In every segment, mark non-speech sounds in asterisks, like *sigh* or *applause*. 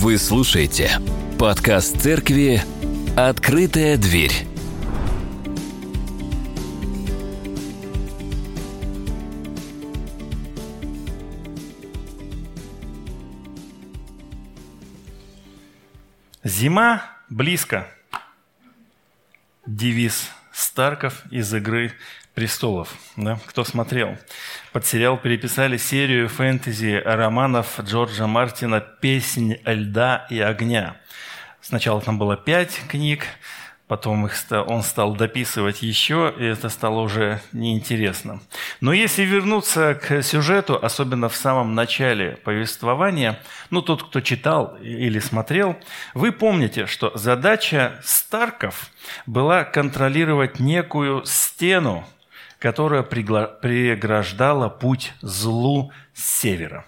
Вы слушаете подкаст церкви «Открытая дверь». Зима близко. Девиз Старков из «Игры престолов». Да? Кто смотрел? Под сериал переписали серию фэнтези романов Джорджа Мартина «Песнь льда и огня». Сначала там было пять книг, Потом их, он стал дописывать еще, и это стало уже неинтересно. Но если вернуться к сюжету, особенно в самом начале повествования, ну, тот, кто читал или смотрел, вы помните, что задача Старков была контролировать некую стену, которая преграждала путь злу с севера.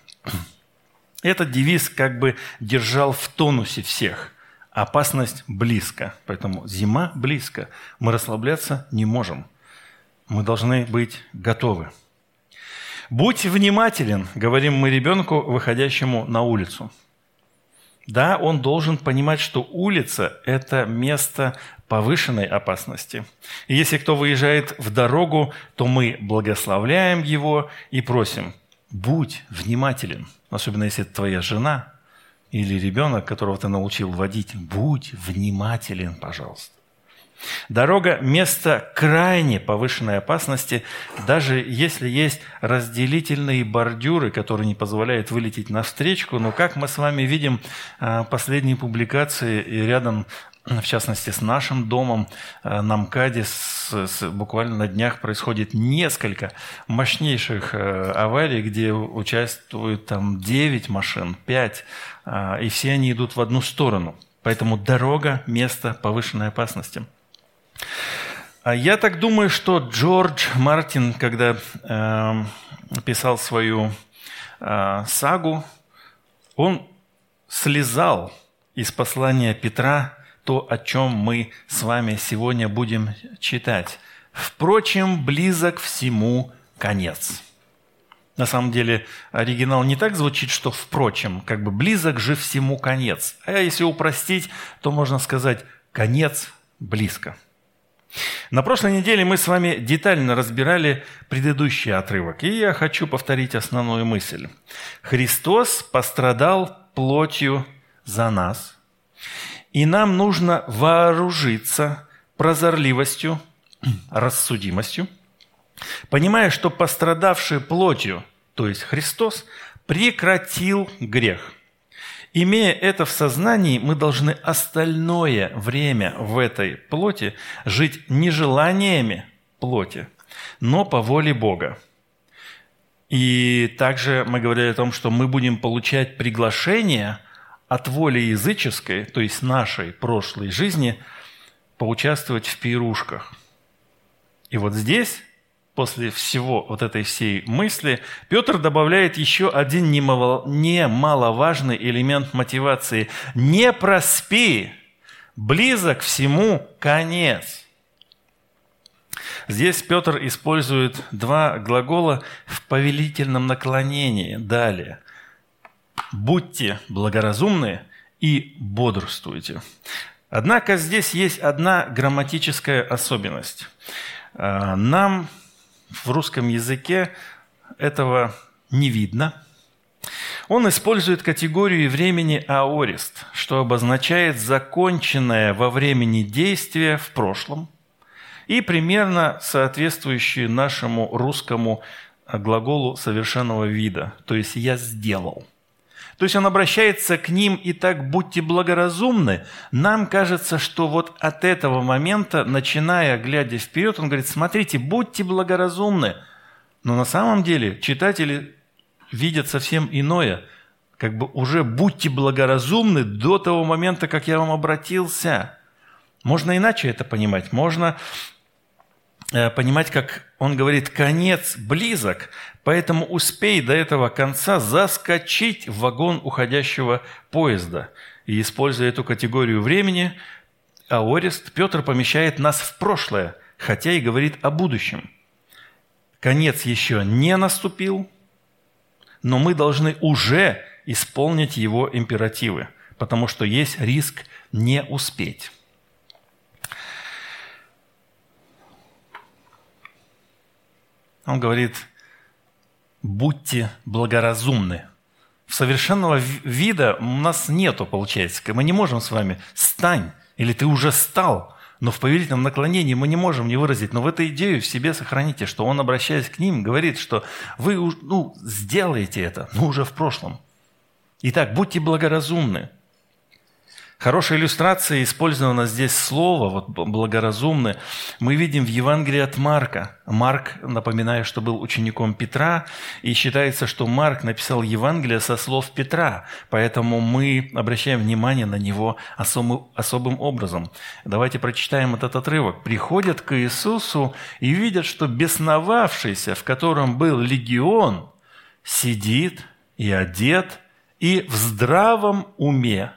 Этот девиз как бы держал в тонусе всех – Опасность близко, поэтому зима близко. Мы расслабляться не можем. Мы должны быть готовы. Будь внимателен, говорим мы ребенку, выходящему на улицу. Да, он должен понимать, что улица – это место повышенной опасности. И если кто выезжает в дорогу, то мы благословляем его и просим, будь внимателен, особенно если это твоя жена – или ребенок, которого ты научил водить, будь внимателен, пожалуйста. Дорога – место крайне повышенной опасности, даже если есть разделительные бордюры, которые не позволяют вылететь навстречу. Но как мы с вами видим а, последние публикации, и рядом в частности, с нашим домом э, на МКАДе с, с, буквально на днях происходит несколько мощнейших э, аварий, где участвуют там 9 машин, 5, э, и все они идут в одну сторону. Поэтому дорога – место повышенной опасности. А я так думаю, что Джордж Мартин, когда э, писал свою э, сагу, он слезал из послания Петра то, о чем мы с вами сегодня будем читать. Впрочем, близок всему конец. На самом деле оригинал не так звучит, что впрочем, как бы близок же всему конец. А если упростить, то можно сказать конец близко. На прошлой неделе мы с вами детально разбирали предыдущий отрывок, и я хочу повторить основную мысль. Христос пострадал плотью за нас, и нам нужно вооружиться прозорливостью, рассудимостью, понимая, что пострадавший плотью, то есть Христос, прекратил грех. Имея это в сознании, мы должны остальное время в этой плоти жить не желаниями плоти, но по воле Бога. И также мы говорили о том, что мы будем получать приглашение – от воли языческой, то есть нашей прошлой жизни, поучаствовать в пирушках. И вот здесь, после всего вот этой всей мысли, Петр добавляет еще один немаловажный элемент мотивации. «Не проспи, близок всему конец». Здесь Петр использует два глагола в повелительном наклонении. Далее – будьте благоразумны и бодрствуйте. Однако здесь есть одна грамматическая особенность. А, нам в русском языке этого не видно. Он использует категорию времени аорист, что обозначает законченное во времени действие в прошлом и примерно соответствующее нашему русскому глаголу совершенного вида, то есть «я сделал». То есть он обращается к ним и так будьте благоразумны. Нам кажется, что вот от этого момента, начиная, глядя вперед, он говорит, смотрите, будьте благоразумны. Но на самом деле читатели видят совсем иное. Как бы уже будьте благоразумны до того момента, как я вам обратился. Можно иначе это понимать. Можно понимать, как он говорит, конец близок, поэтому успей до этого конца заскочить в вагон уходящего поезда. И используя эту категорию времени, аорист Петр помещает нас в прошлое, хотя и говорит о будущем. Конец еще не наступил, но мы должны уже исполнить его императивы. потому что есть риск не успеть. Он говорит, будьте благоразумны. Совершенного вида у нас нету, получается. Мы не можем с вами «стань» или «ты уже стал», но в повелительном наклонении мы не можем не выразить. Но в эту идею в себе сохраните, что он, обращаясь к ним, говорит, что вы ну, сделаете это, но уже в прошлом. Итак, будьте благоразумны. Хорошая иллюстрация, использовано здесь слово, вот благоразумны, мы видим в Евангелии от Марка. Марк, напоминаю, что был учеником Петра, и считается, что Марк написал Евангелие со слов Петра, поэтому мы обращаем внимание на него особым, особым образом. Давайте прочитаем этот отрывок. «Приходят к Иисусу и видят, что бесновавшийся, в котором был легион, сидит и одет, и в здравом уме»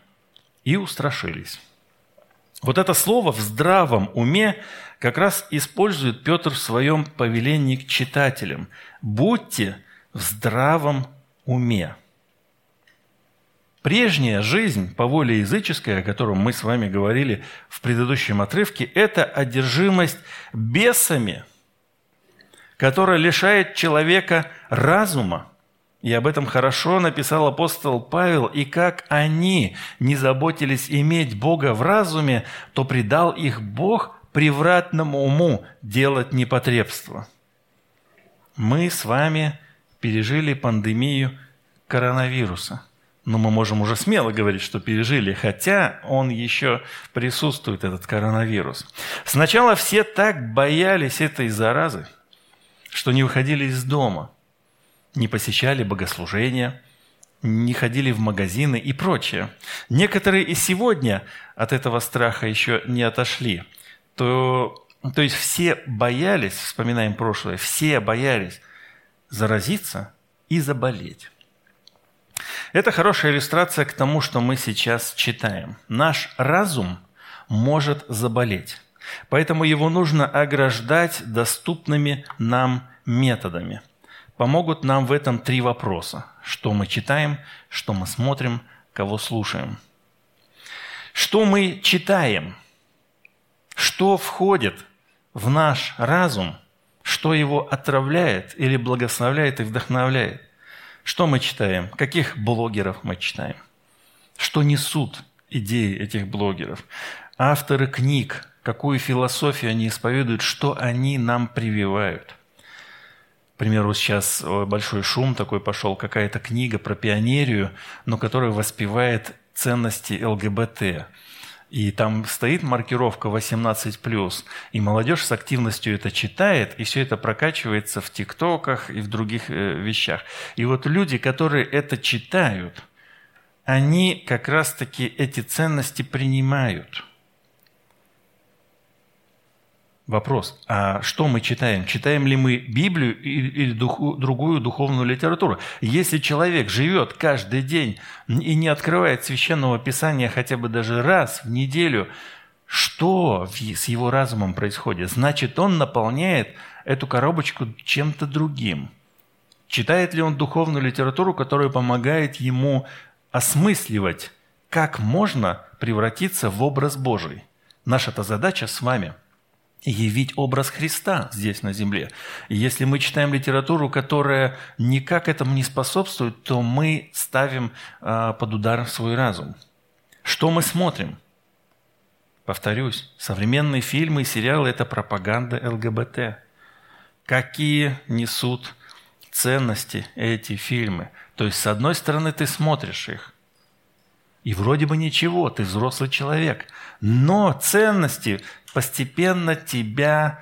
и устрашились. Вот это слово «в здравом уме» как раз использует Петр в своем повелении к читателям. «Будьте в здравом уме». Прежняя жизнь по воле языческая, о котором мы с вами говорили в предыдущем отрывке, это одержимость бесами, которая лишает человека разума, и об этом хорошо написал апостол Павел, и как они не заботились иметь Бога в разуме, то предал их Бог превратному уму делать непотребство. Мы с вами пережили пандемию коронавируса. Но мы можем уже смело говорить, что пережили, хотя он еще присутствует, этот коронавирус. Сначала все так боялись этой заразы, что не выходили из дома – не посещали богослужения, не ходили в магазины и прочее. Некоторые и сегодня от этого страха еще не отошли. То, то есть все боялись, вспоминаем прошлое, все боялись заразиться и заболеть. Это хорошая иллюстрация к тому, что мы сейчас читаем. Наш разум может заболеть, поэтому его нужно ограждать доступными нам методами – Помогут нам в этом три вопроса. Что мы читаем, что мы смотрим, кого слушаем. Что мы читаем? Что входит в наш разум? Что его отравляет или благословляет и вдохновляет? Что мы читаем? Каких блогеров мы читаем? Что несут идеи этих блогеров? Авторы книг, какую философию они исповедуют, что они нам прививают – примеру, сейчас э, большой шум такой пошел, какая-то книга про пионерию, но которая воспевает ценности ЛГБТ. И там стоит маркировка 18+, и молодежь с активностью это читает, и все это прокачивается в ТикТоках и в других э, вещах. И вот люди, которые это читают, они как раз-таки эти ценности принимают – Вопрос, а что мы читаем? Читаем ли мы Библию или духу, другую духовную литературу? Если человек живет каждый день и не открывает священного писания хотя бы даже раз в неделю, что с его разумом происходит? Значит, он наполняет эту коробочку чем-то другим. Читает ли он духовную литературу, которая помогает ему осмысливать, как можно превратиться в образ Божий? Наша-то задача с вами – явить образ Христа здесь на земле. И если мы читаем литературу, которая никак этому не способствует, то мы ставим э, под удар свой разум. Что мы смотрим? Повторюсь, современные фильмы и сериалы – это пропаганда ЛГБТ. Какие несут ценности эти фильмы? То есть, с одной стороны, ты смотришь их, и вроде бы ничего, ты взрослый человек. Но ценности постепенно тебя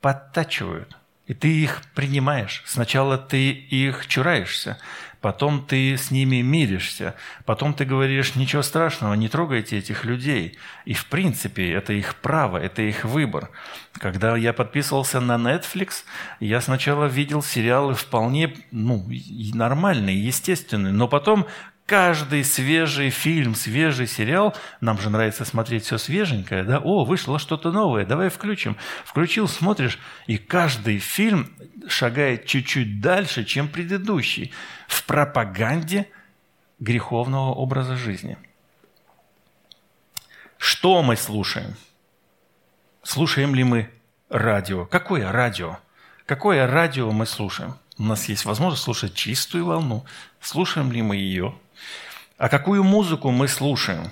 подтачивают. И ты их принимаешь. Сначала ты их чураешься, потом ты с ними миришься, потом ты говоришь, ничего страшного, не трогайте этих людей. И в принципе это их право, это их выбор. Когда я подписывался на Netflix, я сначала видел сериалы вполне ну, нормальные, естественные, но потом каждый свежий фильм, свежий сериал, нам же нравится смотреть все свеженькое, да, о, вышло что-то новое, давай включим. Включил, смотришь, и каждый фильм шагает чуть-чуть дальше, чем предыдущий. В пропаганде греховного образа жизни. Что мы слушаем? Слушаем ли мы радио? Какое радио? Какое радио мы слушаем? У нас есть возможность слушать чистую волну. Слушаем ли мы ее? А какую музыку мы слушаем?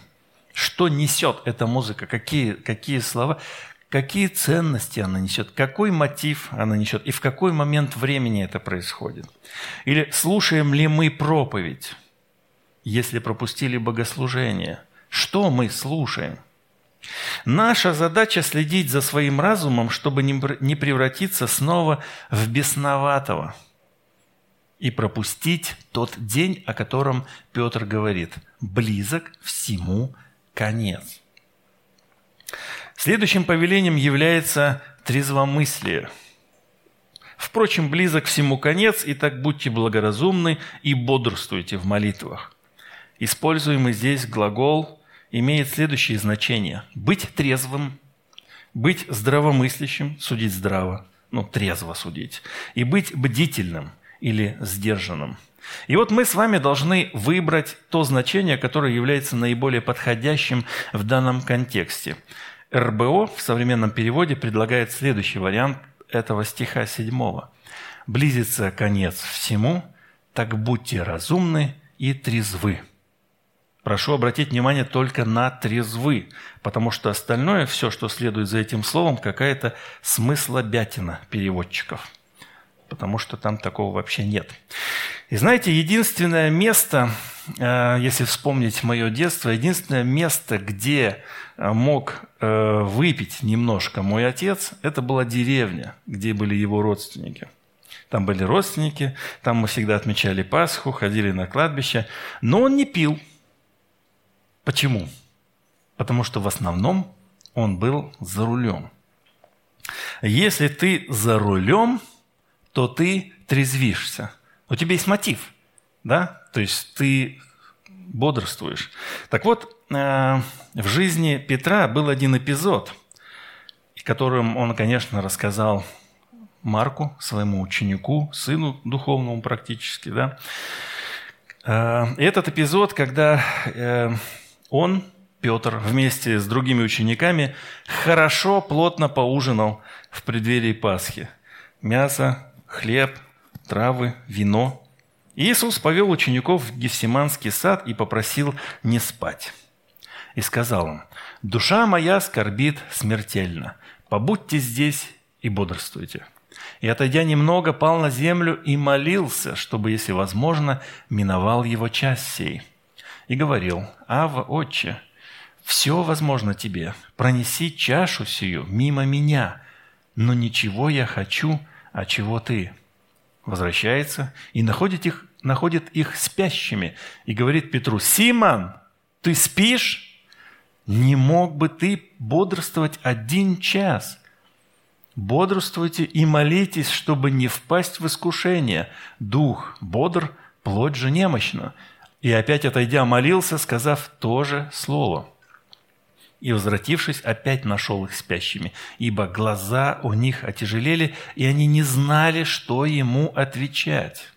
Что несет эта музыка? Какие, какие слова? Какие ценности она несет? Какой мотив она несет? И в какой момент времени это происходит? Или слушаем ли мы проповедь, если пропустили богослужение? Что мы слушаем? Наша задача следить за своим разумом, чтобы не превратиться снова в бесноватого – и пропустить тот день, о котором Петр говорит. Близок всему конец. Следующим повелением является трезвомыслие. Впрочем, близок всему конец, и так будьте благоразумны и бодрствуйте в молитвах. Используемый здесь глагол имеет следующее значение. Быть трезвым, быть здравомыслящим, судить здраво, ну, трезво судить, и быть бдительным – или сдержанным. И вот мы с вами должны выбрать то значение, которое является наиболее подходящим в данном контексте. РБО в современном переводе предлагает следующий вариант этого стиха 7. «Близится конец всему, так будьте разумны и трезвы». Прошу обратить внимание только на трезвы, потому что остальное, все, что следует за этим словом, какая-то смыслобятина переводчиков – потому что там такого вообще нет. И знаете, единственное место, э, если вспомнить мое детство, единственное место, где э, мог э, выпить немножко мой отец, это была деревня, где были его родственники. Там были родственники, там мы всегда отмечали Пасху, ходили на кладбище, но он не пил. Почему? Потому что в основном он был за рулем. Если ты за рулем, то ты трезвишься. У тебя есть мотив, да? То есть ты бодрствуешь. Так вот, э, в жизни Петра был один эпизод, которым он, конечно, рассказал Марку, своему ученику, сыну духовному практически, да. Э, этот эпизод, когда э, он, Петр, вместе с другими учениками хорошо, плотно поужинал в преддверии Пасхи. Мясо, хлеб, травы, вино. Иисус повел учеников в Гефсиманский сад и попросил не спать. И сказал им, «Душа моя скорбит смертельно. Побудьте здесь и бодрствуйте». И, отойдя немного, пал на землю и молился, чтобы, если возможно, миновал его час сей. И говорил, «Ава, Отче, все возможно тебе, пронеси чашу сию мимо меня, но ничего я хочу, а чего ты? Возвращается и находит их, находит их спящими и говорит Петру, Симон, ты спишь? Не мог бы ты бодрствовать один час? Бодрствуйте и молитесь, чтобы не впасть в искушение. Дух бодр, плоть же немощна. И опять отойдя молился, сказав то же слово – и, возвратившись, опять нашел их спящими, ибо глаза у них отяжелели, и они не знали, что ему отвечать.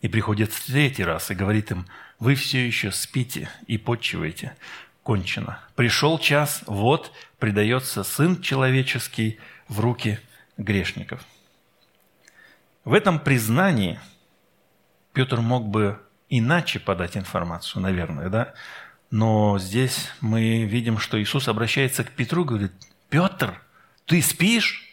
И приходит в третий раз и говорит им, вы все еще спите и почиваете. Кончено. Пришел час, вот предается Сын Человеческий в руки грешников. В этом признании Петр мог бы иначе подать информацию, наверное, да? Но здесь мы видим, что Иисус обращается к Петру и говорит, «Петр, ты спишь?»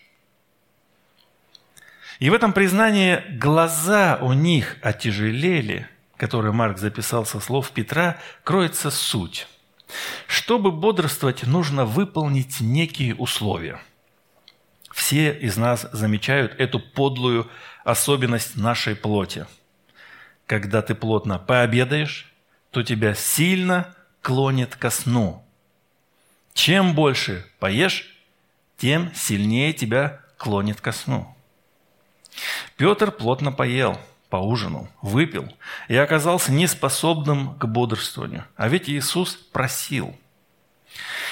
И в этом признании глаза у них отяжелели, которые Марк записал со слов Петра, кроется суть. Чтобы бодрствовать, нужно выполнить некие условия. Все из нас замечают эту подлую особенность нашей плоти. Когда ты плотно пообедаешь, то тебя сильно клонит ко сну. Чем больше поешь, тем сильнее тебя клонит ко сну. Петр плотно поел, поужинал, выпил и оказался неспособным к бодрствованию. А ведь Иисус просил.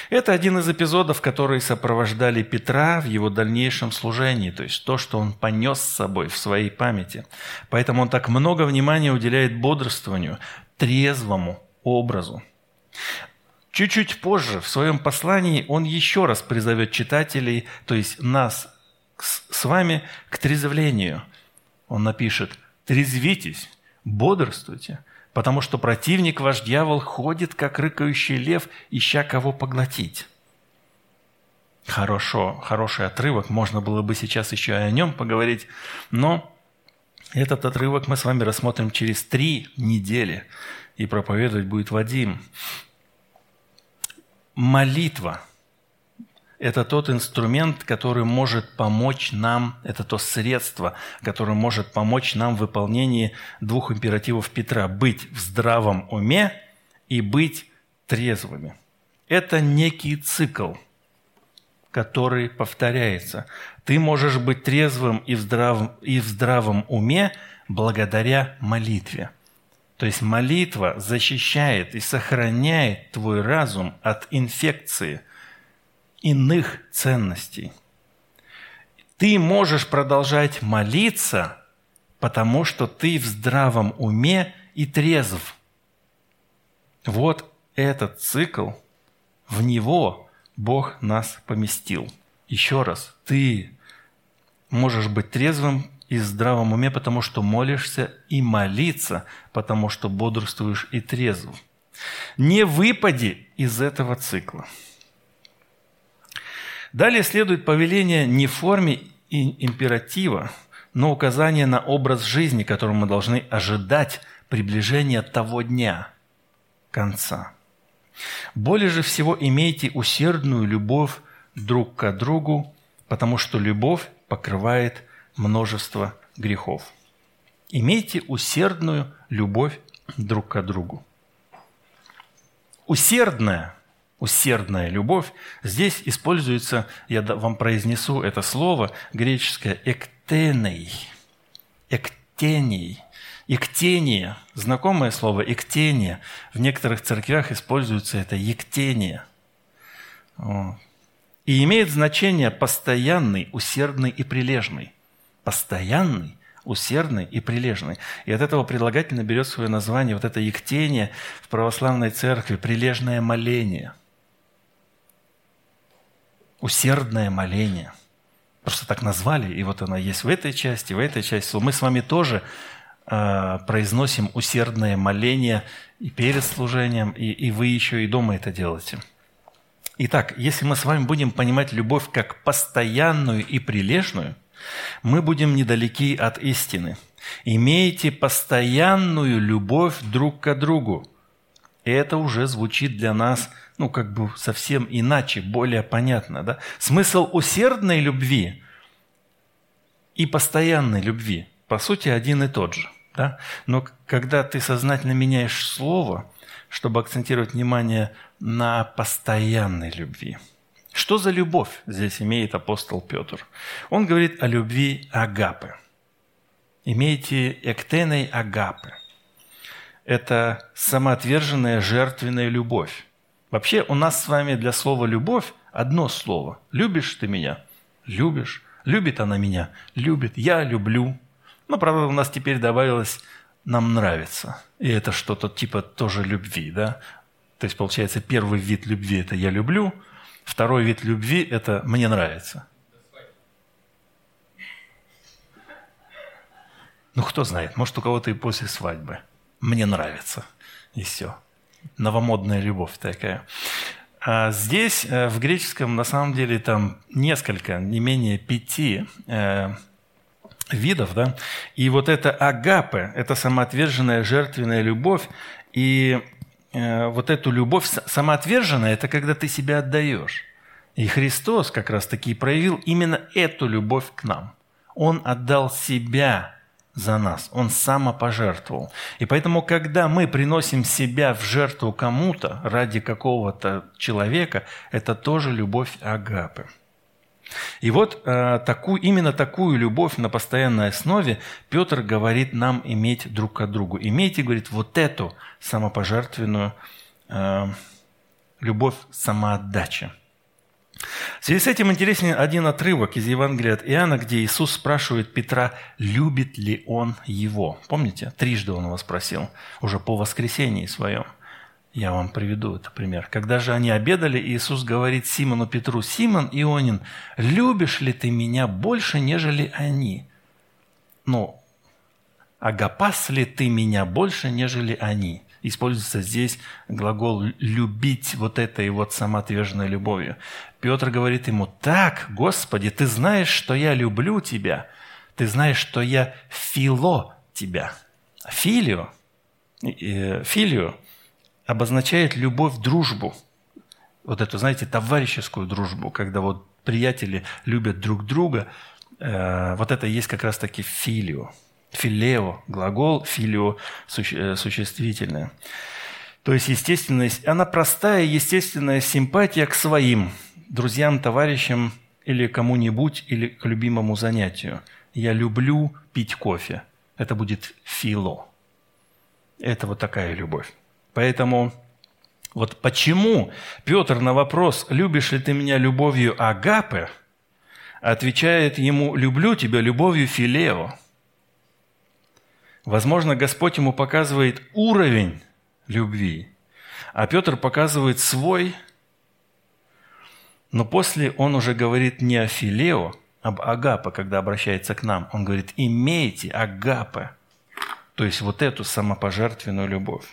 Это один из эпизодов, которые сопровождали Петра в его дальнейшем служении, то есть то, что он понес с собой в своей памяти. Поэтому он так много внимания уделяет бодрствованию, трезвому образу. Чуть-чуть позже в своем послании он еще раз призовет читателей, то есть нас с вами, к трезвлению. Он напишет «Трезвитесь, бодрствуйте, потому что противник ваш дьявол ходит, как рыкающий лев, ища кого поглотить». Хорошо, хороший отрывок, можно было бы сейчас еще и о нем поговорить, но этот отрывок мы с вами рассмотрим через три недели, и проповедовать будет Вадим. Молитва – это тот инструмент, который может помочь нам, это то средство, которое может помочь нам в выполнении двух императивов Петра – быть в здравом уме и быть трезвыми. Это некий цикл, который повторяется. Ты можешь быть трезвым и в здравом, и в здравом уме благодаря молитве – то есть молитва защищает и сохраняет твой разум от инфекции иных ценностей. Ты можешь продолжать молиться, потому что ты в здравом уме и трезв. Вот этот цикл, в него Бог нас поместил. Еще раз, ты можешь быть трезвым и здравом уме, потому что молишься, и молиться, потому что бодрствуешь и трезв. Не выпади из этого цикла. Далее следует повеление не в форме императива, но указание на образ жизни, которым мы должны ожидать приближения того дня, конца. Более же всего имейте усердную любовь друг к другу, потому что любовь покрывает множество грехов. Имейте усердную любовь друг к другу. Усердная, усердная любовь, здесь используется, я вам произнесу это слово, греческое «эктеней», «эктений», «эктение», знакомое слово «эктение», в некоторых церквях используется это «ектение». И имеет значение постоянный, усердный и прилежный постоянный, усердный и прилежный. И от этого предлагательно берет свое название вот это ектение в православной церкви, прилежное моление. Усердное моление. Просто так назвали, и вот она есть в этой части, в этой части. Мы с вами тоже э, произносим усердное моление и перед служением, и, и вы еще и дома это делаете. Итак, если мы с вами будем понимать любовь как постоянную и прилежную – мы будем недалеки от истины. Имейте постоянную любовь друг к другу. это уже звучит для нас, ну, как бы совсем иначе, более понятно, да? Смысл усердной любви и постоянной любви, по сути, один и тот же, да? Но когда ты сознательно меняешь слово, чтобы акцентировать внимание на постоянной любви – что за любовь здесь имеет апостол Петр? Он говорит о любви агапы. Имейте эктеней агапы. Это самоотверженная жертвенная любовь. Вообще у нас с вами для слова «любовь» одно слово. «Любишь ты меня?» «Любишь». «Любит она меня?» «Любит». «Я люблю». Но, правда, у нас теперь добавилось «нам нравится». И это что-то типа тоже любви, да? То есть, получается, первый вид любви – это «я люблю», Второй вид любви – это «мне нравится». Ну, кто знает, может, у кого-то и после свадьбы. Мне нравится. И все. Новомодная любовь такая. А здесь, э, в греческом, на самом деле, там несколько, не менее пяти э, видов, да. И вот это агапе, это самоотверженная жертвенная любовь, и вот эту любовь самоотверженная, это когда ты себя отдаешь. И Христос как раз-таки проявил именно эту любовь к нам. Он отдал себя за нас, Он самопожертвовал. И поэтому, когда мы приносим себя в жертву кому-то ради какого-то человека, это тоже любовь Агапы. И вот э, такую, именно такую любовь на постоянной основе Петр говорит нам иметь друг к другу. Имейте, говорит, вот эту самопожертвенную э, любовь самоотдачи. В связи с этим интересен один отрывок из Евангелия от Иоанна, где Иисус спрашивает Петра, любит ли он его. Помните? Трижды он его спросил, уже по воскресении своем. Я вам приведу этот пример. Когда же они обедали, Иисус говорит Симону Петру, «Симон Ионин, любишь ли ты меня больше, нежели они?» Ну, агапас ли ты меня больше, нежели они? Используется здесь глагол «любить» вот этой вот самоотверженной любовью. Петр говорит ему, «Так, Господи, ты знаешь, что я люблю тебя, ты знаешь, что я фило тебя». Филио, э, филио обозначает любовь, дружбу. Вот эту, знаете, товарищескую дружбу, когда вот приятели любят друг друга. Э, вот это есть как раз-таки филио. Филео, глагол, филио, суще, существительное. То есть естественность, она простая, естественная симпатия к своим друзьям, товарищам или кому-нибудь, или к любимому занятию. Я люблю пить кофе. Это будет фило. Это вот такая любовь. Поэтому вот почему Петр на вопрос «любишь ли ты меня любовью агапы?» отвечает ему «люблю тебя любовью филео». Возможно, Господь ему показывает уровень любви, а Петр показывает свой, но после он уже говорит не о филео, об агапе, когда обращается к нам. Он говорит «имейте агапе», то есть вот эту самопожертвенную любовь.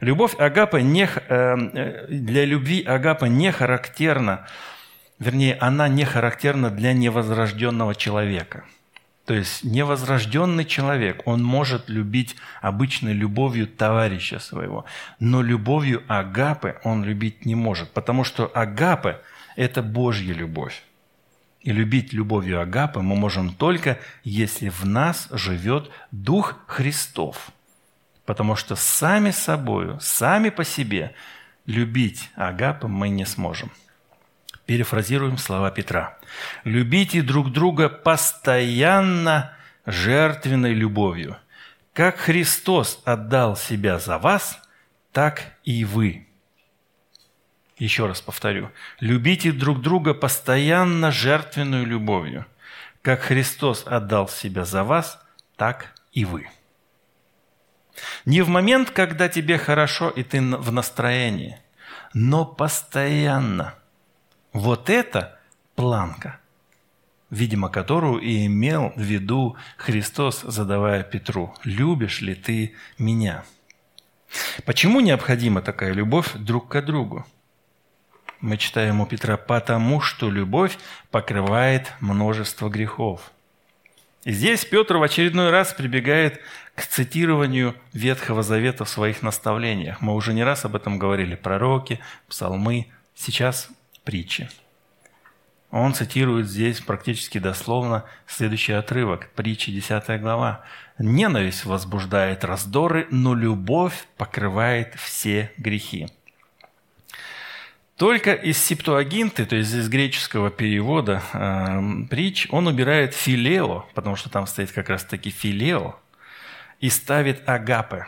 Любовь Агапа не, э, для любви Агапа не характерна, вернее, она не характерна для невозрожденного человека. То есть невозрожденный человек, он может любить обычной любовью товарища своего, но любовью Агапы он любить не может, потому что Агапы – это Божья любовь. И любить любовью Агапы мы можем только, если в нас живет Дух Христов – Потому что сами собою, сами по себе любить Агапа мы не сможем. Перефразируем слова Петра. «Любите друг друга постоянно жертвенной любовью. Как Христос отдал себя за вас, так и вы». Еще раз повторю. Любите друг друга постоянно жертвенную любовью. Как Христос отдал себя за вас, так и вы. Не в момент, когда тебе хорошо и ты в настроении, но постоянно. Вот это планка, видимо, которую и имел в виду Христос, задавая Петру, «Любишь ли ты меня?» Почему необходима такая любовь друг к другу? Мы читаем у Петра, потому что любовь покрывает множество грехов. И здесь Петр в очередной раз прибегает к цитированию Ветхого Завета в своих наставлениях. Мы уже не раз об этом говорили. Пророки, псалмы, сейчас притчи. Он цитирует здесь практически дословно следующий отрывок, притчи 10 глава. «Ненависть возбуждает раздоры, но любовь покрывает все грехи». Только из септуагинты, то есть из греческого перевода э, притч, он убирает филео, потому что там стоит как раз-таки филео, и ставит агапе.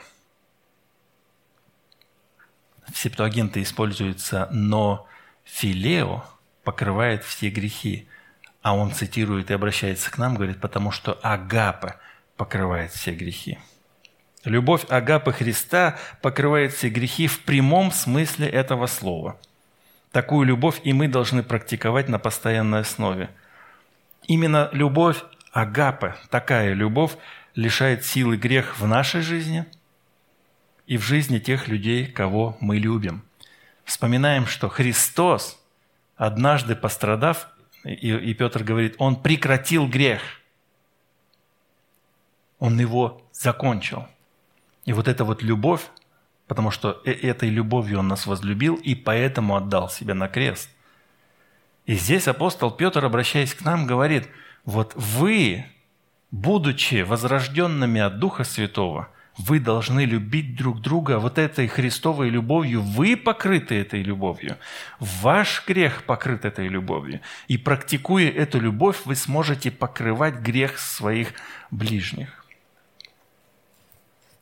В септуагинте используется «но филео покрывает все грехи». А он цитирует и обращается к нам, говорит, потому что агапе покрывает все грехи. Любовь агапы Христа покрывает все грехи в прямом смысле этого слова. Такую любовь и мы должны практиковать на постоянной основе. Именно любовь агапы, такая любовь, лишает силы грех в нашей жизни и в жизни тех людей, кого мы любим. Вспоминаем, что Христос, однажды пострадав, и, и Петр говорит, Он прекратил грех. Он его закончил. И вот эта вот любовь, потому что э, этой любовью Он нас возлюбил и поэтому отдал себя на крест. И здесь апостол Петр, обращаясь к нам, говорит, вот вы будучи возрожденными от Духа Святого, вы должны любить друг друга вот этой Христовой любовью. Вы покрыты этой любовью. Ваш грех покрыт этой любовью. И практикуя эту любовь, вы сможете покрывать грех своих ближних.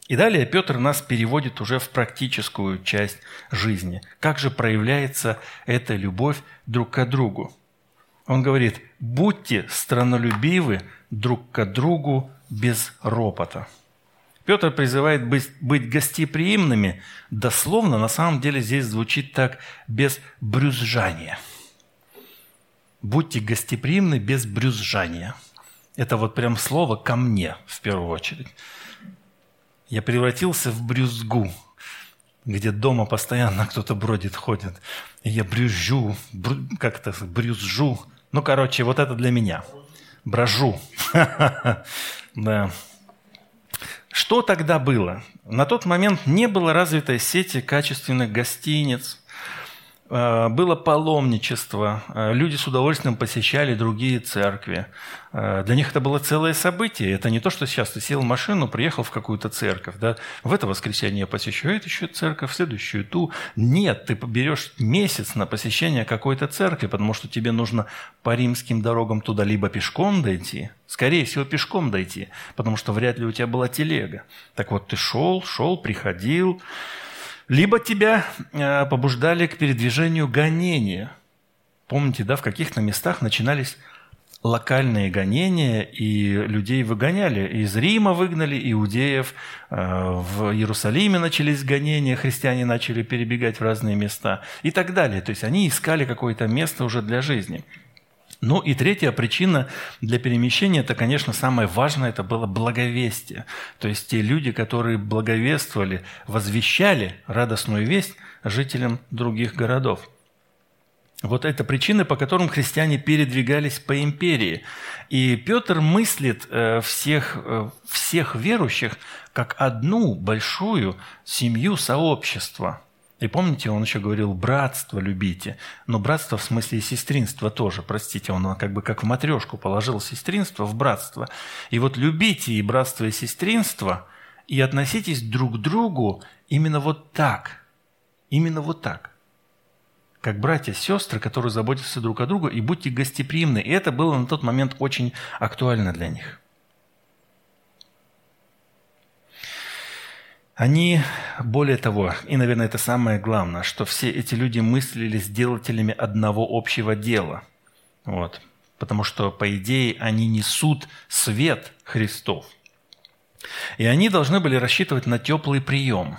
И далее Петр нас переводит уже в практическую часть жизни. Как же проявляется эта любовь друг к другу? Он говорит, будьте странолюбивы друг к другу без ропота. Петр призывает быть, быть гостеприимными. Дословно, на самом деле, здесь звучит так, без брюзжания. Будьте гостеприимны без брюзжания. Это вот прям слово ко мне в первую очередь. Я превратился в брюзгу, где дома постоянно кто-то бродит, ходит. И я брюзжу, брю, как это, брюзжу. Ну, короче, вот это для меня. Брожу. *laughs* Да. Что тогда было? На тот момент не было развитой сети качественных гостиниц, было паломничество, э, люди с удовольствием посещали другие церкви. Э, для них это было целое событие. Это не то, что сейчас ты сел в машину, приехал в какую-то церковь. Да? В это воскресенье я посещу эту еще церковь, следующую ту. Нет, ты берешь месяц на посещение какой-то церкви, потому что тебе нужно по римским дорогам туда либо пешком дойти, скорее всего, пешком дойти, потому что вряд ли у тебя была телега. Так вот, ты шел, шел, приходил, либо тебя э, побуждали к передвижению гонения. Помните, да, в каких-то местах начинались локальные гонения, и людей выгоняли. Из Рима выгнали иудеев, э, в Иерусалиме начались гонения, христиане начали перебегать в разные места и так далее. То есть они искали какое-то место уже для жизни. Ну и третья причина для перемещения, это, конечно, самое важное, это было благовестие. То есть те люди, которые благовествовали, возвещали радостную весть жителям других городов. Вот это причины, по которым христиане передвигались по империи. И Петр мыслит э, всех, э, всех верующих как одну большую семью сообщества – и помните, он еще говорил, братство любите. Но братство в смысле и сестринство тоже, простите, он как бы как в матрешку положил сестринство в братство. И вот любите и братство, и сестринство, и относитесь друг к другу именно вот так. Именно вот так. Как братья сестры, которые заботятся друг о друге, и будьте гостеприимны. И это было на тот момент очень актуально для них. Они, более того, и, наверное, это самое главное, что все эти люди мыслили сделателями одного общего дела. Вот. Потому что, по идее, они несут свет Христов. И они должны были рассчитывать на теплый прием.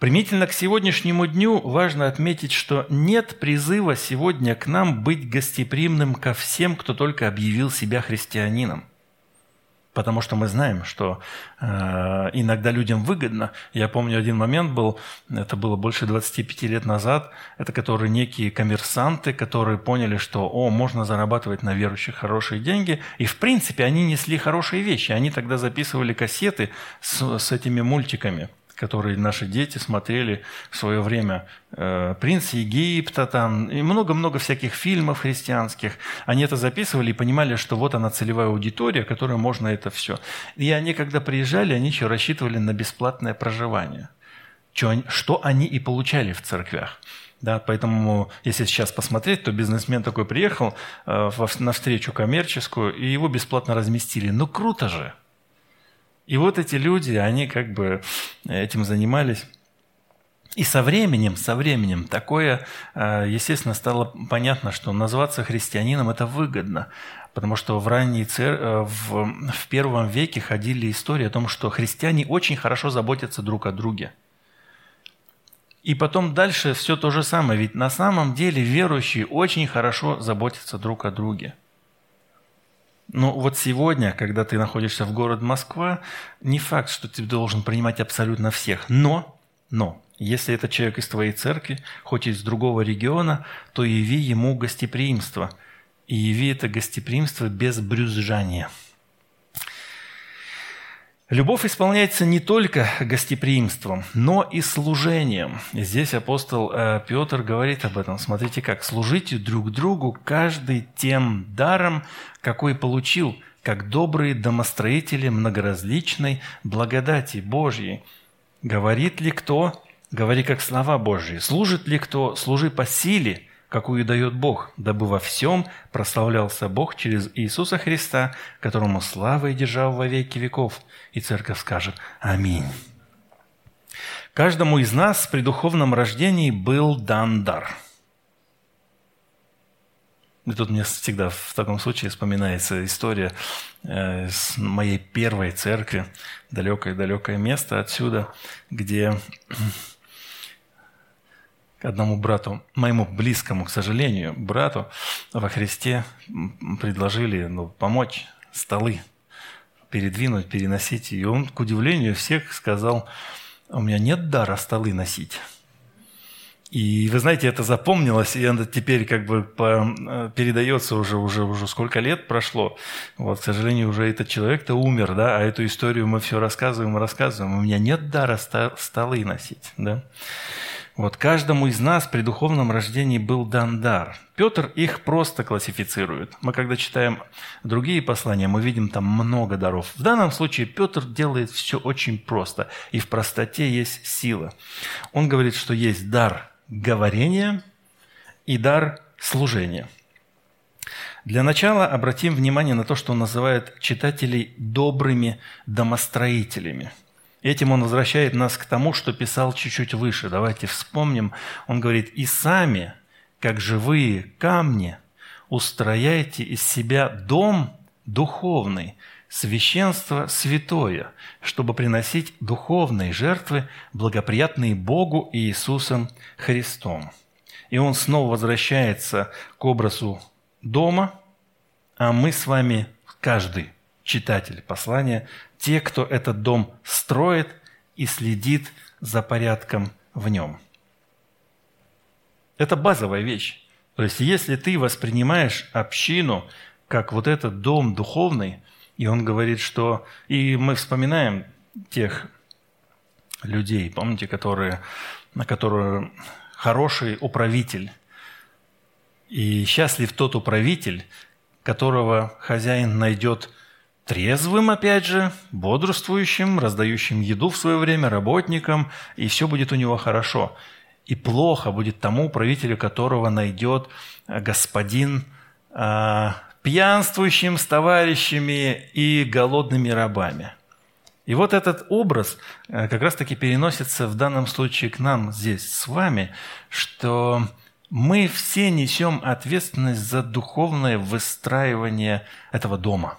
Примительно к сегодняшнему дню важно отметить, что нет призыва сегодня к нам быть гостеприимным ко всем, кто только объявил себя христианином – Потому что мы знаем, что э, иногда людям выгодно. Я помню, один момент был, это было больше 25 лет назад, это которые некие коммерсанты, которые поняли, что, о, можно зарабатывать на верующих хорошие деньги. И, в принципе, они несли хорошие вещи. Они тогда записывали кассеты с, с этими мультиками – которые наши дети смотрели в свое время. Э, «Принц Египта» там, и много-много всяких фильмов христианских. Они это записывали и понимали, что вот она целевая аудитория, которой можно это все. И они, когда приезжали, они еще рассчитывали на бесплатное проживание. Что они и получали в церквях. Да, поэтому, если сейчас посмотреть, то бизнесмен такой приехал э, на встречу коммерческую, и его бесплатно разместили. Ну, круто же! И вот эти люди, они как бы этим занимались. И со временем, со временем такое, э, естественно, стало понятно, что назваться христианином – это выгодно. Потому что в ранней цер... Э, в... в первом веке ходили истории о том, что христиане очень хорошо заботятся друг о друге. И потом дальше все то же самое. Ведь на самом деле верующие очень хорошо заботятся друг о друге. Но вот сегодня, когда ты находишься в городе Москва, не факт, что ты должен принимать абсолютно всех. Но, но, если это человек из твоей церкви, хоть из другого региона, то яви ему гостеприимство. И яви это гостеприимство без брюзжания – Любовь исполняется не только гостеприимством, но и служением. Здесь апостол э, Петр говорит об этом. Смотрите как. «Служите друг другу каждый тем даром, какой получил, как добрые домостроители многоразличной благодати Божьей. Говорит ли кто? Говори как слова Божьи. Служит ли кто? Служи по силе, какую дает Бог, дабы во всем прославлялся Бог через Иисуса Христа, которому слава и держава во веки веков. И церковь скажет «Аминь». Каждому из нас при духовном рождении был дан дар – и тут мне всегда в таком случае вспоминается история э, с моей первой церкви, далекое-далекое место отсюда, где одному брату, моему близкому, к сожалению, брату во Христе предложили ну, помочь столы передвинуть, переносить. И он, к удивлению всех, сказал, у меня нет дара столы носить. И вы знаете, это запомнилось, и это теперь как бы э, передается уже, уже, уже сколько лет прошло. Вот, к сожалению, уже этот человек-то умер, да, а эту историю мы все рассказываем и рассказываем. У меня нет дара столы носить, да. Вот каждому из нас при духовном рождении был дан дар. Петр их просто классифицирует. Мы когда читаем другие послания, мы видим там много даров. В данном случае Петр делает все очень просто, и в простоте есть сила. Он говорит, что есть дар говорения и дар служения. Для начала обратим внимание на то, что он называет читателей добрыми домостроителями. Этим он возвращает нас к тому, что писал чуть-чуть выше. Давайте вспомним. Он говорит, «И сами, как живые камни, устрояйте из себя дом духовный, священство святое, чтобы приносить духовные жертвы, благоприятные Богу и Иисусом Христом. И он снова возвращается к образу дома, а мы с вами, каждый читатель послания, те, кто этот дом строит и следит за порядком в нем. Это базовая вещь. То есть, если ты воспринимаешь общину как вот этот дом духовный, и он говорит, что... И мы вспоминаем тех людей, помните, которые, на которую хороший управитель. И счастлив тот управитель, которого хозяин найдет трезвым, опять же, бодрствующим, раздающим еду в свое время работникам, и все будет у него хорошо. И плохо будет тому правителю, которого найдет господин а, пьянствующим с товарищами и голодными рабами. И вот этот образ э, как раз-таки переносится в данном случае к нам здесь с вами, что мы все несем ответственность за духовное выстраивание этого дома.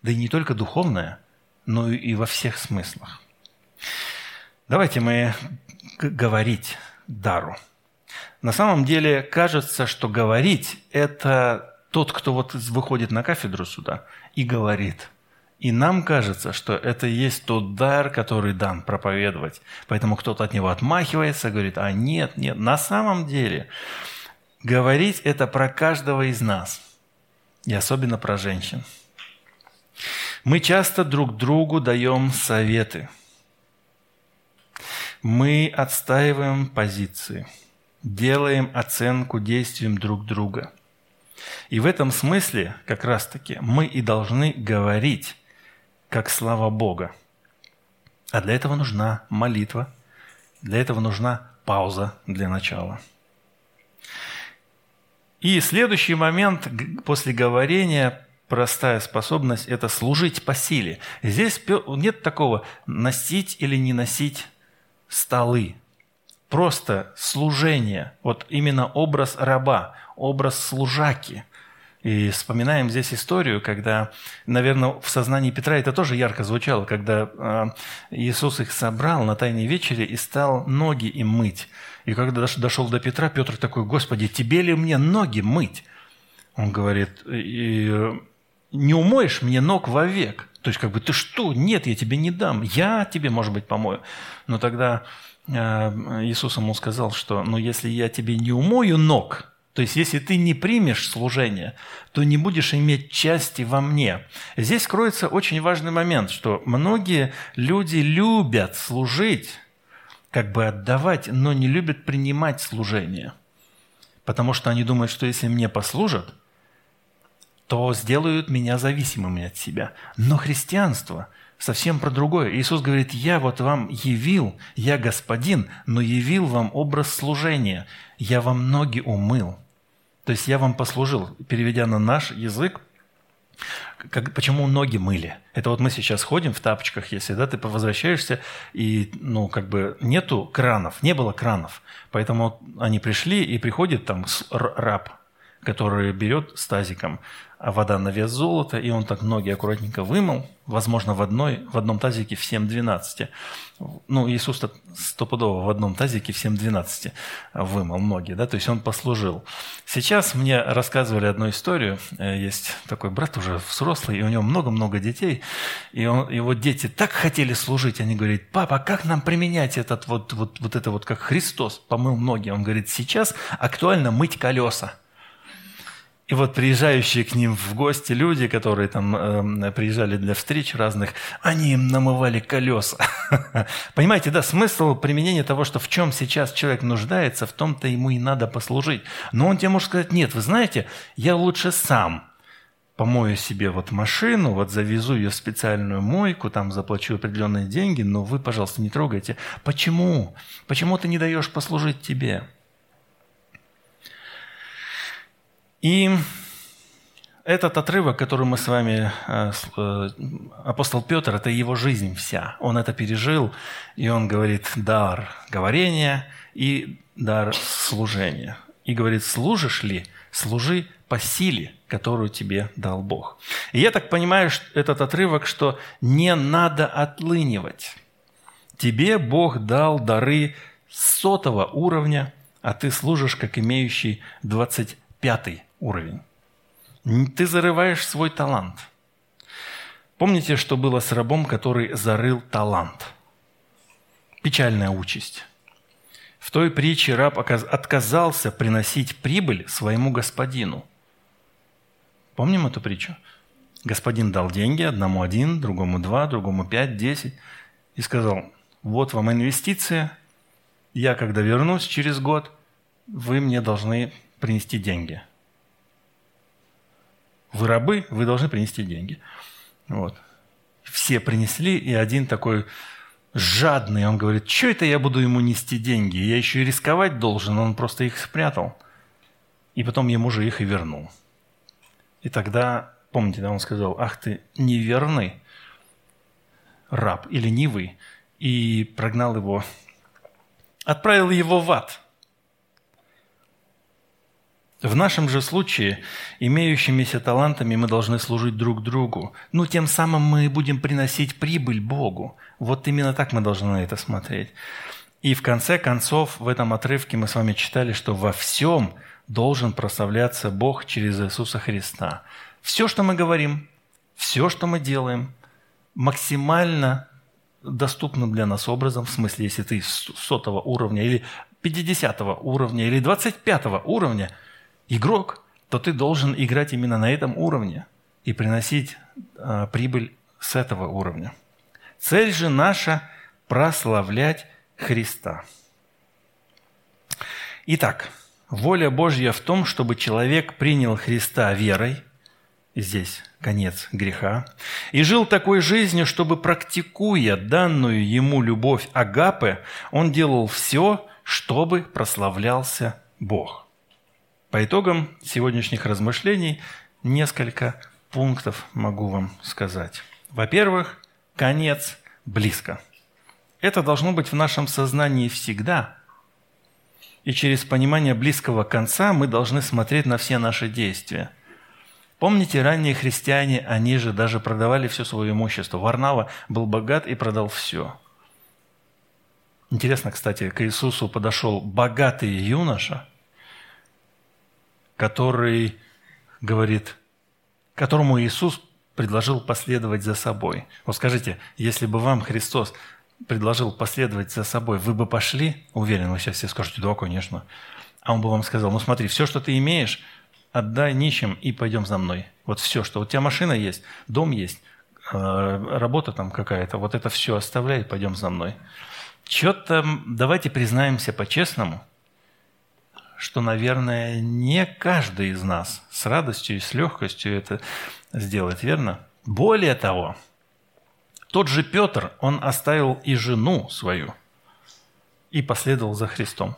Да и не только духовное, но и во всех смыслах. Давайте мы говорить дару. На самом деле кажется, что говорить – это тот, кто вот выходит на кафедру сюда и говорит. И нам кажется, что это есть тот дар, который дан проповедовать. Поэтому кто-то от него отмахивается, говорит, а нет, нет. На самом деле говорить это про каждого из нас. И особенно про женщин. Мы часто друг другу даем советы. Мы отстаиваем позиции, делаем оценку действиям друг друга – и в этом смысле как раз-таки мы и должны говорить, как слава Бога. А для этого нужна молитва, для этого нужна пауза для начала. И следующий момент после говорения простая способность – это служить по силе. Здесь нет такого носить или не носить столы. Просто служение, вот именно образ раба, образ служаки. И вспоминаем здесь историю, когда, наверное, в сознании Петра это тоже ярко звучало, когда а, Иисус их собрал на Тайной вечере и стал ноги им мыть. И когда дошел до Петра, Петр такой, «Господи, тебе ли мне ноги мыть?» Он говорит, «Не умоешь мне ног вовек». То есть, как бы, ты что? Нет, я тебе не дам. Я тебе, может быть, помою. Но тогда Иисус ему сказал, что, ну, если я тебе не умою ног, то есть, если ты не примешь служение, то не будешь иметь части во мне. Здесь кроется очень важный момент, что многие люди любят служить, как бы отдавать, но не любят принимать служение. Потому что они думают, что если мне послужат, то сделают меня зависимыми от себя. Но христианство совсем про другое. Иисус говорит, я вот вам явил, я господин, но явил вам образ служения. Я вам ноги умыл, То есть я вам послужил, переведя на наш язык, как, почему ноги мыли? Это вот мы сейчас ходим в тапочках, если да, ты возвращаешься, и ну, как бы нету кранов, не было кранов. Поэтому они пришли, и приходит там раб, который берет с тазиком а вода на вес золота, и он так ноги аккуратненько вымыл, возможно, в, одной, в одном тазике в 7-12. Ну, Иисус стопудово в одном тазике в 7-12 вымыл ноги, да, то есть он послужил. Сейчас мне рассказывали одну историю, э, есть такой брат уже взрослый, и у него много-много детей, и он, его дети так хотели служить, они говорят, папа, как нам применять этот вот, вот, вот это вот, как Христос помыл ноги? Он говорит, сейчас актуально мыть колеса. И вот приезжающие к ним в гости люди, которые там э, приезжали для встреч разных, они им намывали колеса. *laughs* Понимаете, да, смысл применения того, что в чем сейчас человек нуждается, в том-то ему и надо послужить. Но он тебе может сказать, нет, вы знаете, я лучше сам помою себе вот машину, вот завезу ее в специальную мойку, там заплачу определенные деньги, но вы, пожалуйста, не трогайте. Почему? Почему ты не даешь послужить тебе? И этот отрывок, который мы с вами, э, э, апостол Петр, это его жизнь вся. Он это пережил, и он говорит дар говорения и дар служения. И говорит, служишь ли, служи по силе, которую тебе дал Бог. И я так понимаю, этот отрывок, что не надо отлынивать. Тебе Бог дал дары сотого уровня, а ты служишь как имеющий двадцать пятый уровень. Ты зарываешь свой талант. Помните, что было с рабом, который зарыл талант? Печальная участь. В той притче раб отказался приносить прибыль своему господину. Помним эту притчу? Господин дал деньги, одному один, другому два, другому пять, десять, и сказал, вот вам инвестиция, я когда вернусь через год, вы мне должны принести деньги – вы рабы, вы должны принести деньги. Вот. Все принесли, и один такой жадный, он говорит, что это я буду ему нести деньги? Я еще и рисковать должен, он просто их спрятал. И потом ему же их и вернул. И тогда, помните, да, он сказал, ах ты неверный раб или ленивый, и прогнал его, отправил его в ад – в нашем же случае, имеющимися талантами мы должны служить друг другу. Ну, тем самым мы будем приносить прибыль Богу. Вот именно так мы должны на это смотреть. И в конце концов, в этом отрывке мы с вами читали, что во всем должен прославляться Бог через Иисуса Христа. Все, что мы говорим, все, что мы делаем, максимально доступно для нас образом, в смысле, если ты сотого уровня или 50 уровня или 25 уровня – игрок, то ты должен играть именно на этом уровне и приносить э, прибыль с этого уровня. Цель же наша – прославлять Христа. Итак, воля Божья в том, чтобы человек принял Христа верой, здесь конец греха, и жил такой жизнью, чтобы, практикуя данную ему любовь Агапы, он делал все, чтобы прославлялся Бог – по итогам сегодняшних размышлений несколько пунктов могу вам сказать. Во-первых, конец близко. Это должно быть в нашем сознании всегда. И через понимание близкого конца мы должны смотреть на все наши действия. Помните, ранние христиане, они же даже продавали все свое имущество. Варнава был богат и продал все. Интересно, кстати, к Иисусу подошел богатый юноша – который говорит, которому Иисус предложил последовать за собой. Вот скажите, если бы вам Христос предложил последовать за собой, вы бы пошли? Уверен, вы сейчас все скажете, да, конечно. А он бы вам сказал, ну смотри, все, что ты имеешь, отдай нищим и пойдем за мной. Вот все, что у тебя машина есть, дом есть, э, работа там какая-то, вот это все оставляй, пойдем за мной. Что-то давайте признаемся по-честному – что, наверное, не каждый из нас с радостью и с легкостью это сделает, верно? Более того, тот же Петр, он оставил и жену свою и последовал за Христом.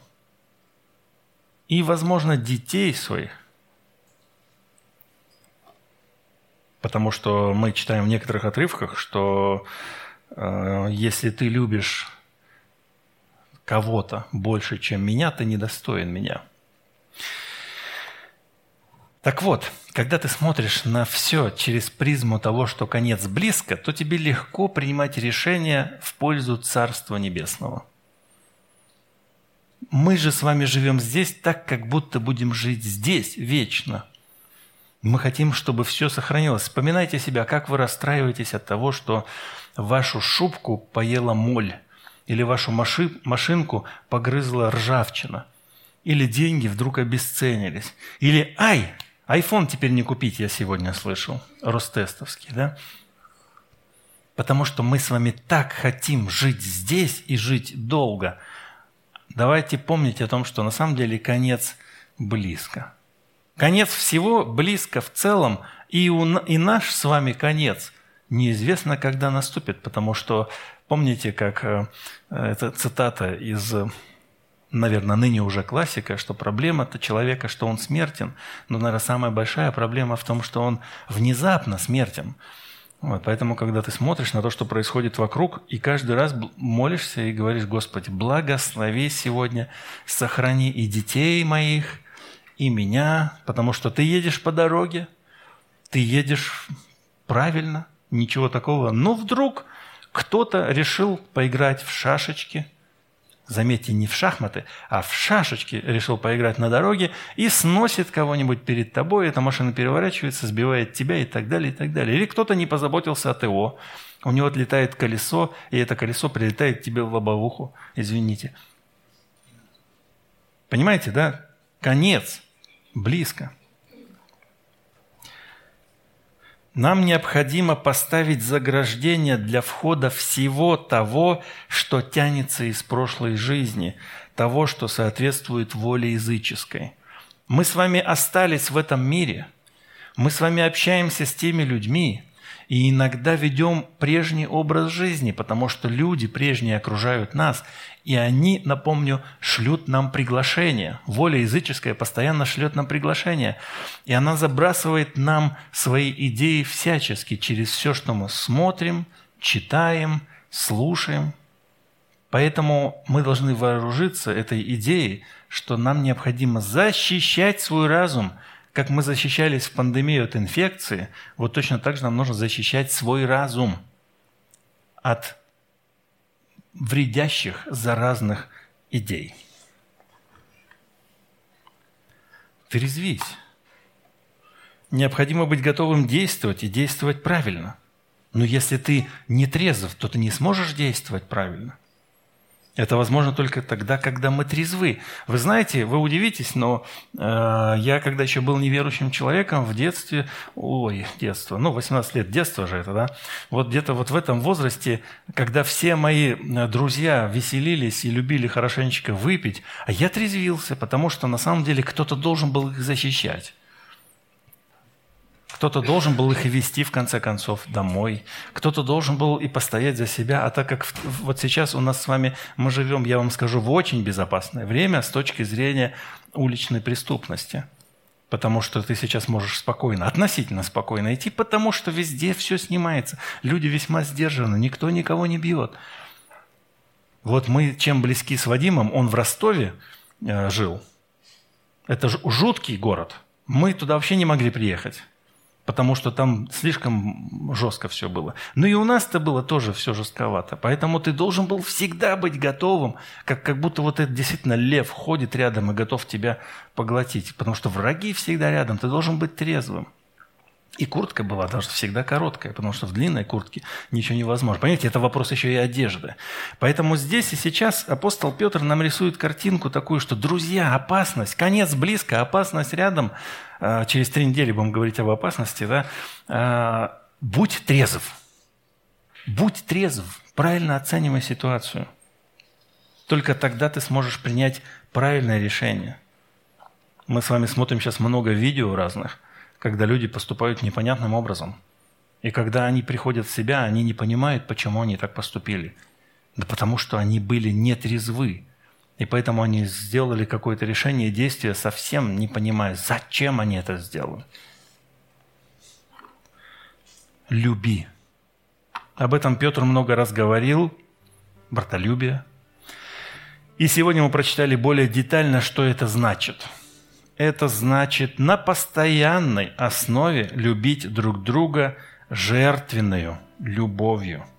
И, возможно, детей своих. Потому что мы читаем в некоторых отрывках, что э, если ты любишь кого-то больше, чем меня, ты недостоин меня – так вот, когда ты смотришь на все через призму того, что конец близко, то тебе легко принимать решения в пользу Царства Небесного. Мы же с вами живем здесь так, как будто будем жить здесь вечно. Мы хотим, чтобы все сохранилось. Вспоминайте себя, как вы расстраиваетесь от того, что вашу шубку поела моль, или вашу маши, машинку погрызла ржавчина, или деньги вдруг обесценились, или «Ай, Айфон теперь не купить, я сегодня слышал, Ростестовский, да? Потому что мы с вами так хотим жить здесь и жить долго. Давайте помнить о том, что на самом деле конец близко. Конец всего близко в целом, и, у, и наш с вами конец неизвестно, когда наступит, потому что помните, как э, это цитата из наверное, ныне уже классика, что проблема-то человека, что он смертен. Но, наверное, самая большая проблема в том, что он внезапно смертен. Вот, поэтому, когда ты смотришь на то, что происходит вокруг, и каждый раз молишься и говоришь, Господи, благослови сегодня, сохрани и детей моих, и меня, потому что ты едешь по дороге, ты едешь правильно, ничего такого. Но вдруг кто-то решил поиграть в шашечки – заметьте, не в шахматы, а в шашечки решил поиграть на дороге и сносит кого-нибудь перед тобой, эта машина переворачивается, сбивает тебя и так далее, и так далее. Или кто-то не позаботился о ТО, у него отлетает колесо, и это колесо прилетает тебе в лобовуху, извините. Понимаете, да? Конец близко. Нам необходимо поставить заграждение для входа всего того, что тянется из прошлой жизни, того, что соответствует воле языческой. Мы с вами остались в этом мире. Мы с вами общаемся с теми людьми, и иногда ведем прежний образ жизни, потому что люди прежние окружают нас, и они, напомню, шлют нам приглашение. Воля языческая постоянно шлет нам приглашение. И она забрасывает нам свои идеи всячески через все, что мы смотрим, читаем, слушаем. Поэтому мы должны вооружиться этой идеей, что нам необходимо защищать свой разум, как мы защищались в пандемию от инфекции, вот точно так же нам нужно защищать свой разум от вредящих заразных идей. Трезвись. Необходимо быть готовым действовать и действовать правильно. Но если ты не трезв, то ты не сможешь действовать правильно. Это возможно только тогда, когда мы трезвы. Вы знаете, вы удивитесь, но э, я, когда еще был неверующим человеком в детстве, ой, детство, ну, 18 лет, детство же это, да, вот где-то вот в этом возрасте, когда все мои э, друзья веселились и любили хорошенечко выпить, а я трезвился, потому что на самом деле кто-то должен был их защищать. Кто-то должен был их вести, в конце концов, домой. Кто-то должен был и постоять за себя. А так как вот сейчас у нас с вами, мы живем, я вам скажу, в очень безопасное время с точки зрения уличной преступности. Потому что ты сейчас можешь спокойно, относительно спокойно идти, потому что везде все снимается. Люди весьма сдержаны, никто никого не бьет. Вот мы чем близки с Вадимом, он в Ростове э, жил. Это жуткий город. Мы туда вообще не могли приехать потому что там слишком жестко все было. Ну и у нас-то было тоже все жестковато. Поэтому ты должен был всегда быть готовым, как, как будто вот этот действительно лев ходит рядом и готов тебя поглотить. Потому что враги всегда рядом, ты должен быть трезвым. И куртка была даже всегда короткая, потому что в длинной куртке ничего невозможно. Понимаете, это вопрос еще и одежды. Поэтому здесь и сейчас апостол Петр нам рисует картинку такую, что, друзья, опасность, конец близко, опасность рядом. А, через три недели будем говорить об опасности. Да? А, будь трезв. Будь трезв, правильно оценивай ситуацию. Только тогда ты сможешь принять правильное решение. Мы с вами смотрим сейчас много видео разных – когда люди поступают непонятным образом. И когда они приходят в себя, они не понимают, почему они так поступили. Да потому что они были нетрезвы. И поэтому они сделали какое-то решение, действие, совсем не понимая, зачем они это сделали. люби. Об этом Петр много раз говорил, братолюбие. И сегодня мы прочитали более детально, что это значит. Это значит на постоянной основе любить друг друга жертвенную любовью –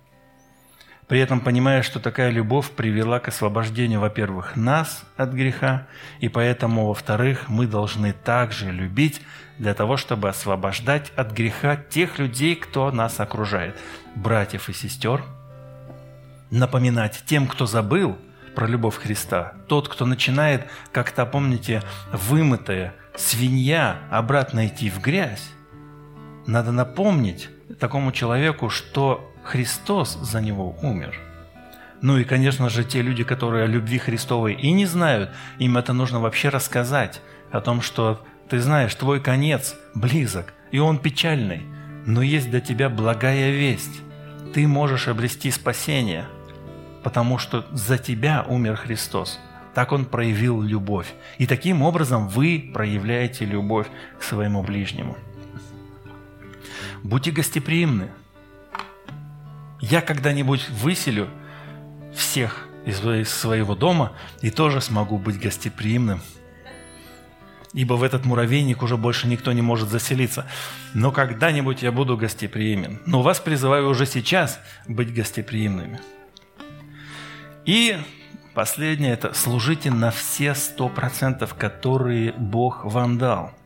при этом понимая, что такая любовь привела к освобождению, во-первых, нас от греха, и поэтому, во-вторых, мы должны также любить для того, чтобы освобождать от греха тех людей, кто нас окружает, братьев и сестер, напоминать тем, кто забыл про любовь Христа, тот, кто начинает, как-то, помните, вымытая свинья обратно идти в грязь, надо напомнить такому человеку, что Христос за него умер. Ну и, конечно же, те люди, которые о любви Христовой и не знают, им это нужно вообще рассказать о том, что ты знаешь, твой конец близок, и он печальный, но есть для тебя благая весть. Ты можешь обрести спасение, потому что за тебя умер Христос. Так он проявил любовь. И таким образом вы проявляете любовь к своему ближнему. Будьте гостеприимны – я когда-нибудь выселю всех из своего дома и тоже смогу быть гостеприимным. Ибо в этот муравейник уже больше никто не может заселиться. Но когда-нибудь я буду гостеприимен. Но вас призываю уже сейчас быть гостеприимными. И последнее – это служите на все сто процентов, которые Бог вам дал –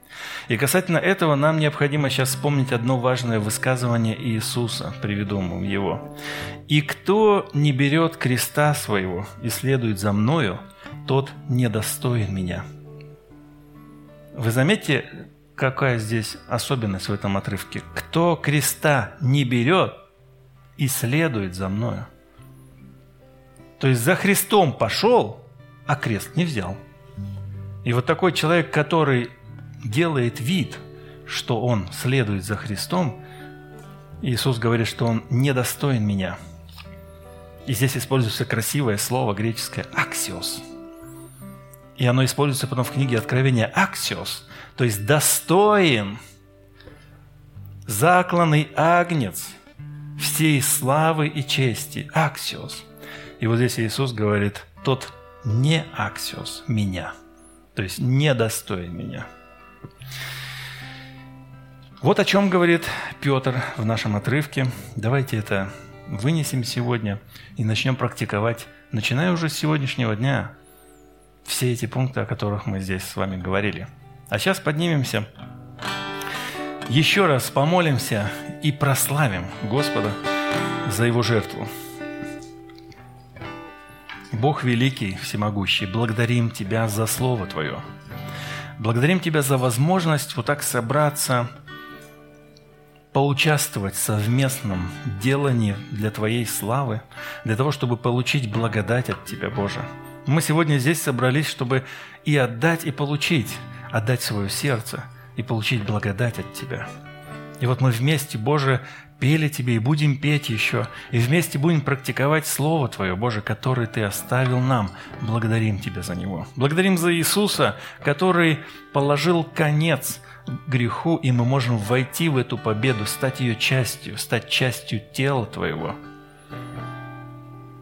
и касательно этого нам необходимо сейчас вспомнить одно важное высказывание Иисуса, приведу его. «И кто не берет креста своего и следует за мною, тот недостоин меня». Вы заметите, какая здесь особенность в этом отрывке? «Кто креста не берет и следует за мною». То есть за Христом пошел, а крест не взял. И вот такой человек, который делает вид, что он следует за Христом, Иисус говорит, что он недостоин меня. И здесь используется красивое слово греческое «аксиос». И оно используется потом в книге Откровения «аксиос», то есть «достоин», «закланный агнец» всей славы и чести, «аксиос». И вот здесь Иисус говорит «тот не аксиос меня», то есть недостоин меня – вот о чем говорит Петр в нашем отрывке. Давайте это вынесем сегодня и начнем практиковать, начиная уже с сегодняшнего дня, все эти пункты, о которых мы здесь с вами говорили. А сейчас поднимемся, еще раз помолимся и прославим Господа за Его жертву. Бог великий, всемогущий, благодарим Тебя за Слово Твое – Благодарим Тебя за возможность вот так собраться, поучаствовать в совместном делании для Твоей славы, для того, чтобы получить благодать от Тебя, Боже. Мы сегодня здесь собрались, чтобы и отдать, и получить, отдать свое сердце и получить благодать от Тебя. И вот мы вместе, Боже, пели Тебе и будем петь еще, и вместе будем практиковать Слово Твое, Боже, которое Ты оставил нам. Благодарим Тебя за него. Благодарим за Иисуса, который положил конец греху, и мы можем войти в эту победу, стать ее частью, стать частью тела Твоего.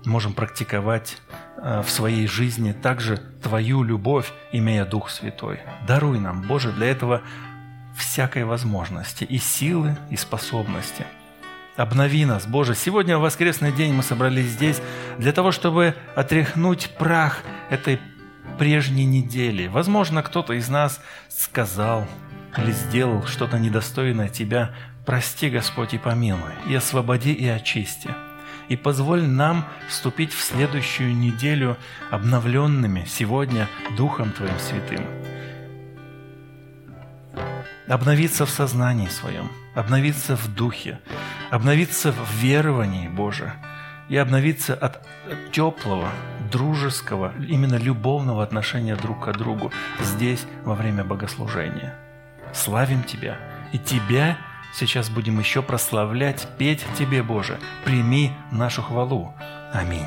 Можем практиковать э, в своей жизни также Твою любовь, имея Дух Святой. Даруй нам, Боже, для этого всякой возможности, и силы, и способности – Обнови нас, Боже. Сегодня в воскресный день мы собрались здесь для того, чтобы отряхнуть прах этой прежней недели. Возможно, кто-то из нас сказал или сделал что-то недостойное Тебя. Прости, Господь, и помилуй, и освободи, и очисти. И позволь нам вступить в следующую неделю обновленными сегодня Духом Твоим Святым. Обновиться в сознании своем, обновиться в духе, обновиться в веровании Боже и обновиться от теплого, дружеского, именно любовного отношения друг к другу здесь во время богослужения. Славим Тебя, и Тебя сейчас будем еще прославлять, петь Тебе, Боже. Прими нашу хвалу. Аминь.